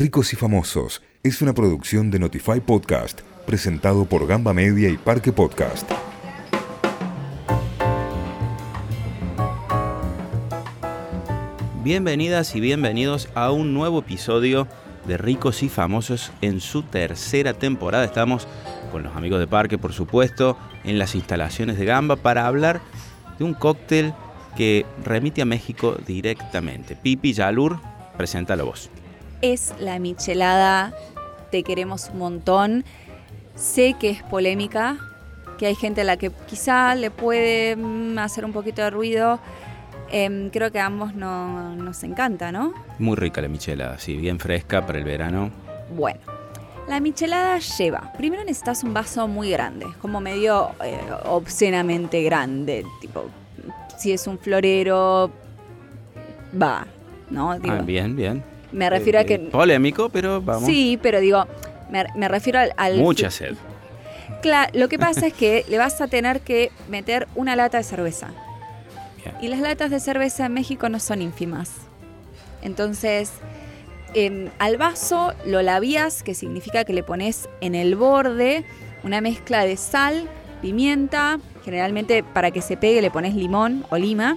Ricos y Famosos es una producción de Notify Podcast, presentado por Gamba Media y Parque Podcast. Bienvenidas y bienvenidos a un nuevo episodio de Ricos y Famosos en su tercera temporada. Estamos con los amigos de Parque, por supuesto, en las instalaciones de Gamba para hablar de un cóctel que remite a México directamente. Pipi Yalur, preséntalo vos. Es la michelada Te queremos un montón. Sé que es polémica, que hay gente a la que quizá le puede mm, hacer un poquito de ruido. Em, creo que a ambos no- nos encanta, ¿no? Muy rica la michelada, sí, bien fresca para el verano. Bueno, la michelada lleva. Primero necesitas un vaso muy grande, como medio eh, obscenamente grande. Tipo, si es un florero, va, ¿no? Digo, Ah, bien, bien. Me refiero a Eh, que. Polémico, pero vamos. Sí, pero digo, me, me refiero al. al- Mucha sed. Cla- lo que pasa es que le vas a tener que meter una lata de cerveza. Bien. Y las latas de cerveza en México no son ínfimas. Entonces, em, al vaso lo labias, que significa que le pones en el borde una mezcla de sal, pimienta, generalmente para que se pegue le pones limón o lima,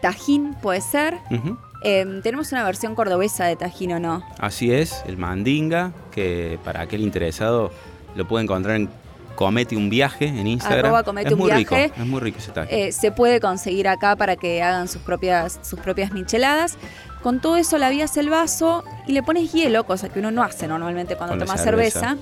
tajín puede ser. Ujú. Em, tenemos una versión cordobesa de tajín o no. Así es, el mandinga, que para aquel interesado lo puede encontrar en Comete un viaje en Instagram. Arroba Comete es un muy viaje. rico, es muy rico ese tajín. Eh, se puede conseguir acá para que hagan sus propias, sus propias micheladas. Con todo eso lavías el vaso y le pones hielo, cosa que uno no hace normalmente cuando Con toma cerveza. cerveza.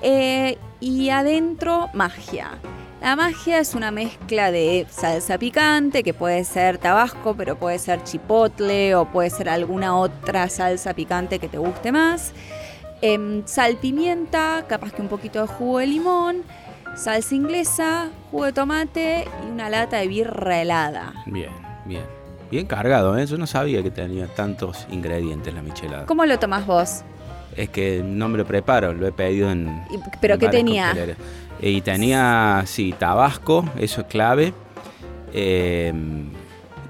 Eh, y adentro magia. La magia es una mezcla de salsa picante, que puede ser tabasco, pero puede ser chipotle o puede ser alguna otra salsa picante que te guste más. Em, sal, pimienta, capaz que un poquito de jugo de limón, salsa inglesa, jugo de tomate y una lata de birra helada. Bien, bien. Bien cargado, ¿eh? Yo no sabía que tenía tantos ingredientes la michelada. ¿Cómo lo tomás vos? Es que no me lo preparo, lo he pedido en. ¿Pero en qué tenía? cocteleras. Eh, Y tenía, sí, tabasco, eso es clave. eh,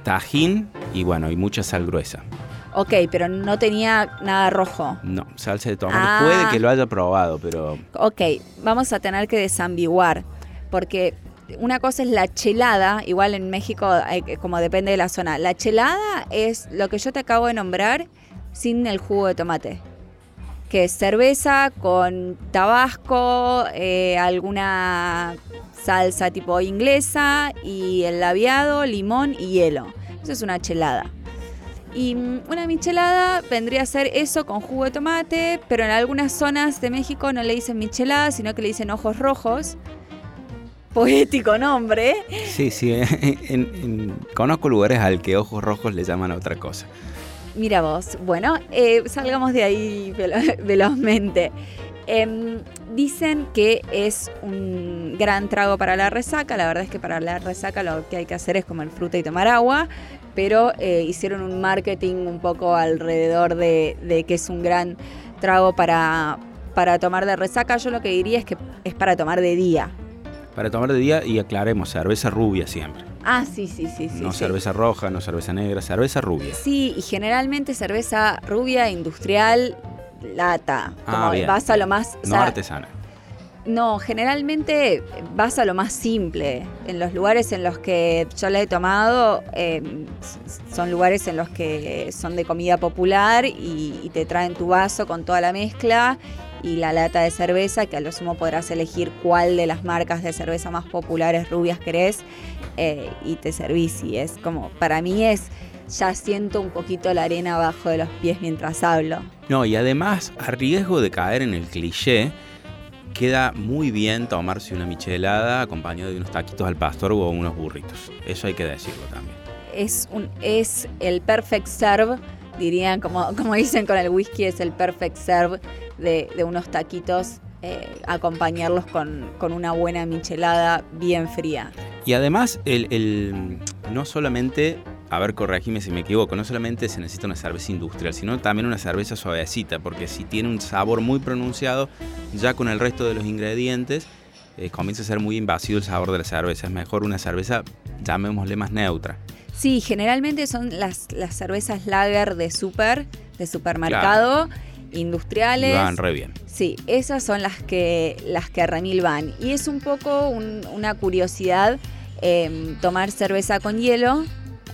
tajín y bueno, y mucha sal gruesa. Ok, pero no tenía nada rojo. No, salsa de tomate. Ah. Puede que lo haya probado, pero Ok, vamos a tener que desambiguar, porque una cosa es la chelada, igual en México, eh, como depende de la zona. La chelada es lo que yo te acabo de nombrar sin el jugo de tomate, que es cerveza con tabasco, eh, alguna salsa tipo inglesa y el labiado, limón y hielo. Eso es una chelada. Y mm, una michelada vendría a ser eso con jugo de tomate, pero en algunas zonas de México no le dicen michelada, sino que le dicen ojos rojos. Poético nombre. sí, sí. en- en- conozco lugares al que ojos rojos le llaman otra cosa. Mira vos. Bueno, eh, salgamos de ahí velo- velozmente. Em, dicen que es un gran trago para la resaca. La verdad es que para la resaca lo que hay que hacer es comer fruta y tomar agua. Pero eh, hicieron un marketing un poco alrededor de, de que es un gran trago para, para tomar de resaca. Yo lo que diría es que es para tomar de día. Para tomar de día y aclaremos, cerveza rubia siempre. Ah, sí, sí, sí, sí. no sí. cerveza roja, no cerveza negra, cerveza rubia. Sí, y generalmente cerveza rubia, industrial, lata. Ah, Como vas a lo más. o No sea, artesana. no, generalmente vas a lo más simple. En los lugares en los que yo la he tomado, eh, s- son lugares en los que son de comida popular y, y te traen tu vaso con toda la mezcla y la lata de cerveza, que a lo sumo podrás elegir cuál de las marcas de cerveza más populares rubias querés eh, y te servís. Y es como, para mí es, ya siento un poquito la arena abajo de los pies mientras hablo. No, y además, a riesgo de caer en el cliché, queda muy bien tomarse una michelada acompañado de unos taquitos al pastor o unos burritos. Eso hay que decirlo también. es, un, es el perfect serve, dirían, como, como dicen con el whisky, es el perfect serve de, unos taquitos, eh, acompañarlos con, con una buena michelada bien fría. Y además, el, el- no solamente, a ver, corregime si me equivoco, no solamente se necesita una cerveza industrial, sino también una cerveza suavecita, porque si tiene un sabor muy pronunciado, ya con el resto de los ingredientes, eh, comienza a ser muy invasivo el sabor de la cerveza. Es mejor una cerveza, llamémosle más neutra. Sí, generalmente son las, las cervezas lager de super, de supermercado, industriales. Van re bien. Sí, esas son las que, las que a Remil van. Y es un poco un- una curiosidad eh, tomar cerveza con hielo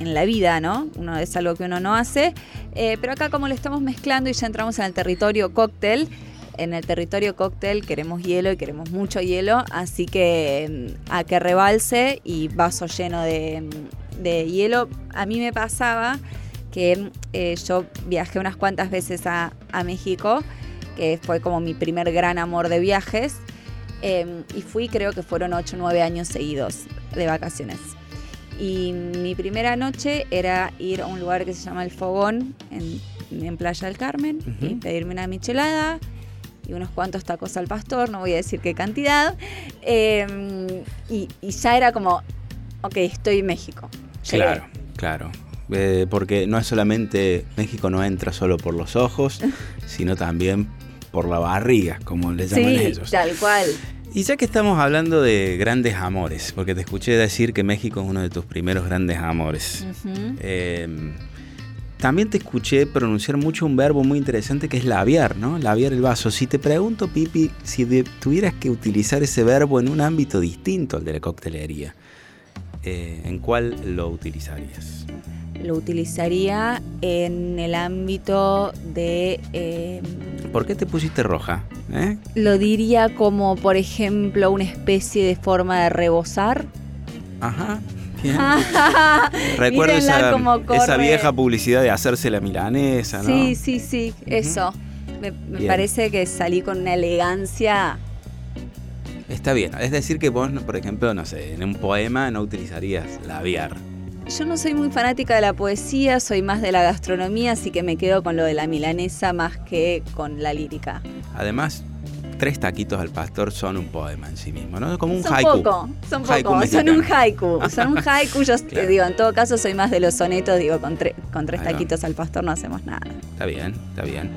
en la vida, ¿no? Uno es algo que uno no hace. Eh, pero acá como lo estamos mezclando y ya entramos en el territorio cóctel, en el territorio cóctel queremos hielo y queremos mucho hielo, así que mm, a que rebalse y vaso lleno de, mm, de hielo. A mí me pasaba que eh, yo viajé unas cuantas veces a, a México, que fue como mi primer gran amor de viajes, eh, y fui creo que fueron 8 o 9 años seguidos de vacaciones. Y mi primera noche era ir a un lugar que se llama El Fogón, en, en Playa del Carmen, y pedirme una michelada y unos cuantos tacos al pastor, no voy a decir qué cantidad. Eh, y, y ya era como, ok, estoy en México. Claro, claro. Eh, porque no es solamente, México no entra solo por los ojos, sino también por la barriga, como le llaman Sí, ellos. tal cual. Y ya que estamos hablando de grandes amores, porque te escuché decir que México es uno de tus primeros grandes amores. Eh, también te escuché pronunciar mucho un verbo muy interesante que es labiar, ¿no? Labiar el vaso. Si te pregunto, Pipi, si tuvieras que utilizar ese verbo en un ámbito distinto al de la coctelería, eh, ¿en cuál lo utilizarías? Lo utilizaría en el ámbito de... eh, ¿Por qué te pusiste roja? eh? lo diría como, por ejemplo, una especie de forma de rebosar. Ajá. Bien. Recuerdo esa, vieja publicidad de hacerse la milanesa, ¿no? Sí, sí, sí, eso. Me, parece que salí con una elegancia. Está bien. Es decir, que vos, por ejemplo, no sé, en un poema no utilizarías labiar. Yo no soy muy fanática de la poesía, soy más de la gastronomía, así que me quedo con lo de la milanesa más que con la lírica. Además, tres taquitos al pastor son un poema en sí mismo, ¿no? Como un son haiku. poco, son Haiku poco, son un haiku, son un haiku. Yo te Claro. digo, en todo caso soy más de los sonetos, digo, con, tre- con tres Ahí va. taquitos al pastor no hacemos nada. Está bien, está bien.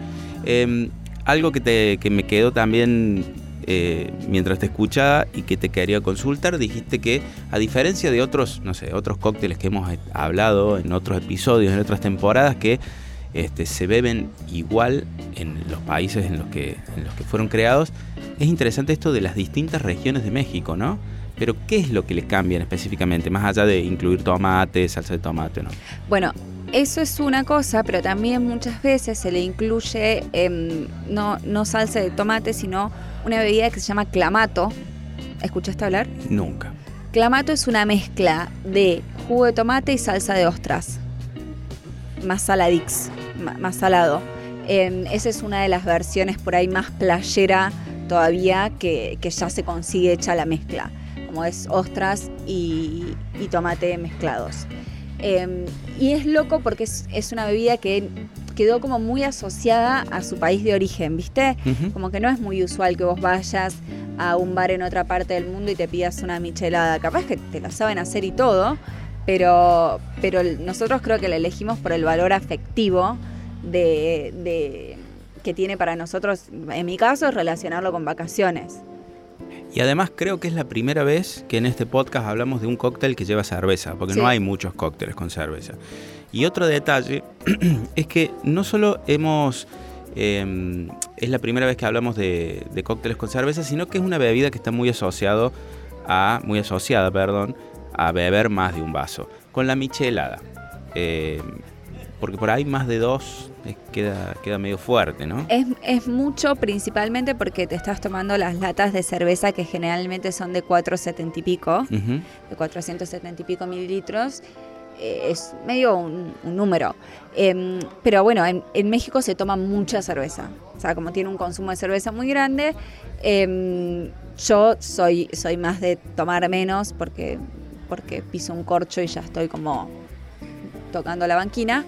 Eh, algo que, te, que me quedó también eh, mientras te escuchaba y que te quería consultar, dijiste que a diferencia de otros, no sé, otros cócteles que hemos eh, hablado en otros episodios, en otras temporadas, que este, se beben igual en los países en los, que, en los que fueron creados, es interesante esto de las distintas regiones de México, ¿no? Pero ¿qué es lo que le cambian específicamente, más allá de incluir tomate, salsa de tomate, ¿no? Bueno, eso es una cosa, pero también muchas veces se le incluye em, no, no salsa de tomate, sino una bebida que se llama clamato. ¿Escuchaste hablar? Nunca. Clamato es una mezcla de jugo de tomate y salsa de ostras. Más saladix, más salado. Em, esa es una de las versiones por ahí más playera todavía que, que ya se consigue hecha la mezcla. Como es ostras y, y tomate mezclados. Em, y es loco porque es, es una bebida que quedó como muy asociada a su país de origen, ¿viste? Como que no es muy usual que vos vayas a un bar en otra parte del mundo y te pidas una michelada. Capaz que te la saben hacer y todo, pero, pero nosotros creo que la elegimos por el valor afectivo de, de- que tiene para nosotros, en mi caso, es relacionarlo con vacaciones. Y además creo que es la primera vez que en este podcast hablamos de un cóctel que lleva cerveza, porque Sí. no hay muchos cócteles con cerveza. Y otro detalle es que no solo hemos... eh, es la primera vez que hablamos de, de cócteles con cerveza, sino que es una bebida que está muy asociado a, muy asociada, perdón, a beber más de un vaso. Con la michelada. Eh, porque por ahí más de dos eh, queda, queda medio fuerte, ¿no? Es, es mucho principalmente porque te estás tomando las latas de cerveza que generalmente son de 470 y pico. Ujú. de 470 y pico mililitros, eh, es medio un, un número. Em, pero bueno, en, en México se toma mucha cerveza. O sea, como tiene un consumo de cerveza muy grande, em, yo soy, soy más de tomar menos porque, porque piso un corcho y ya estoy como tocando la banquina.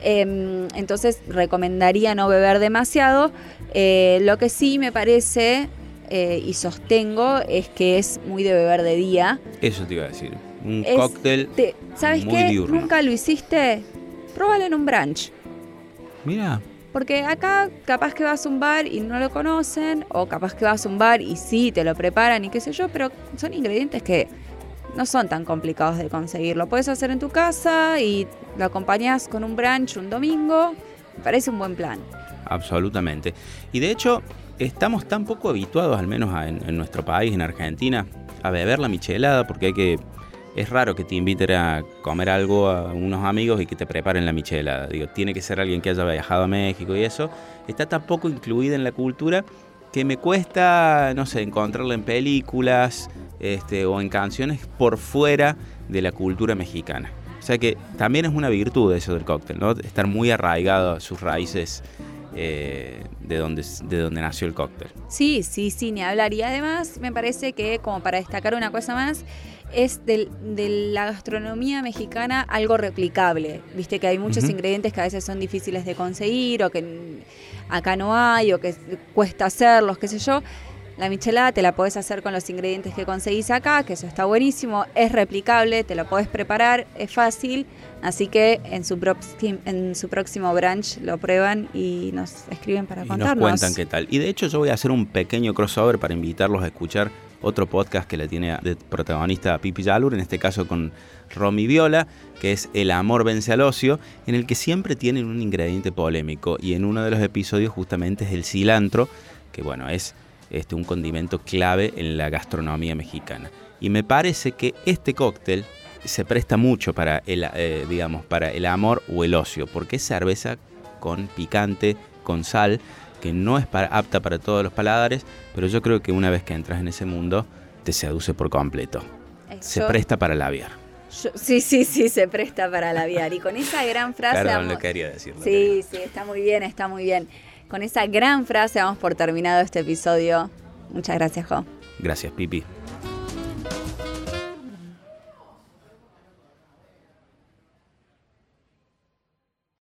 Em, entonces recomendaría no beber demasiado. Eh, lo que sí me parece eh, y sostengo es que es muy de beber de día. Eso te iba a decir. Un Es- cóctel... Te- ¿Sabes muy qué? diurno. Nunca lo hiciste. Próbalo en un brunch. Mira, Porque acá capaz que vas a un bar y no lo conocen, o capaz que vas a un bar y sí, te lo preparan y qué sé yo, pero son ingredientes que no son tan complicados de conseguir. Lo puedes hacer en tu casa y lo acompañas con un brunch un domingo Parece un buen plan. Absolutamente. Y de hecho, estamos tan poco habituados, al menos en, en nuestro país, en Argentina, a beber la michelada, porque hay que es raro que te inviten a comer algo a unos amigos y que te preparen la michelada. Digo, tiene que ser alguien que haya viajado a México y eso. Está tan poco incluida en la cultura que me cuesta, no sé, encontrarla en películas este, o en canciones por fuera de la cultura mexicana. O sea que también es una virtud eso del cóctel, ¿no? Estar muy arraigado a sus raíces eh, de, donde, de donde nació el cóctel. Sí, sí, sí, ni hablar. Y además me parece que, como para destacar una cosa más, es de la gastronomía mexicana algo replicable. Viste que hay muchos ingredientes que a veces son difíciles de conseguir o que acá no hay o que cuesta hacerlos, qué sé yo. La michelada te la podés hacer con los ingredientes que conseguís acá, que eso está buenísimo, es replicable, te lo podés preparar, es fácil, así que en su, en su próximo brunch lo prueban y nos escriben para y Nos cuentan qué tal. Y de hecho yo voy a hacer un pequeño crossover para invitarlos a escuchar otro podcast que le tiene de protagonista Pipi Yalur, en este caso con Romy Viola, que es El amor vence al ocio, en el que siempre tienen un ingrediente polémico y en uno de los episodios justamente es el cilantro, que bueno, es este, un condimento clave en la gastronomía mexicana. Y me parece que este cóctel se presta mucho para el, eh, digamos, para el amor o el ocio, porque es cerveza con picante, con sal, que no es apta para todos los paladares, pero yo creo que una vez que entras en ese mundo, te seduce por completo. se presta para labiar. sí, sí, sí, se presta para labiar. Y con esa gran frase... Perdón, lo quería decir. Sí, sí, está muy bien, está muy bien. Con esa gran frase vamos por terminado este episodio. Muchas gracias, Jo. Gracias, Pipi.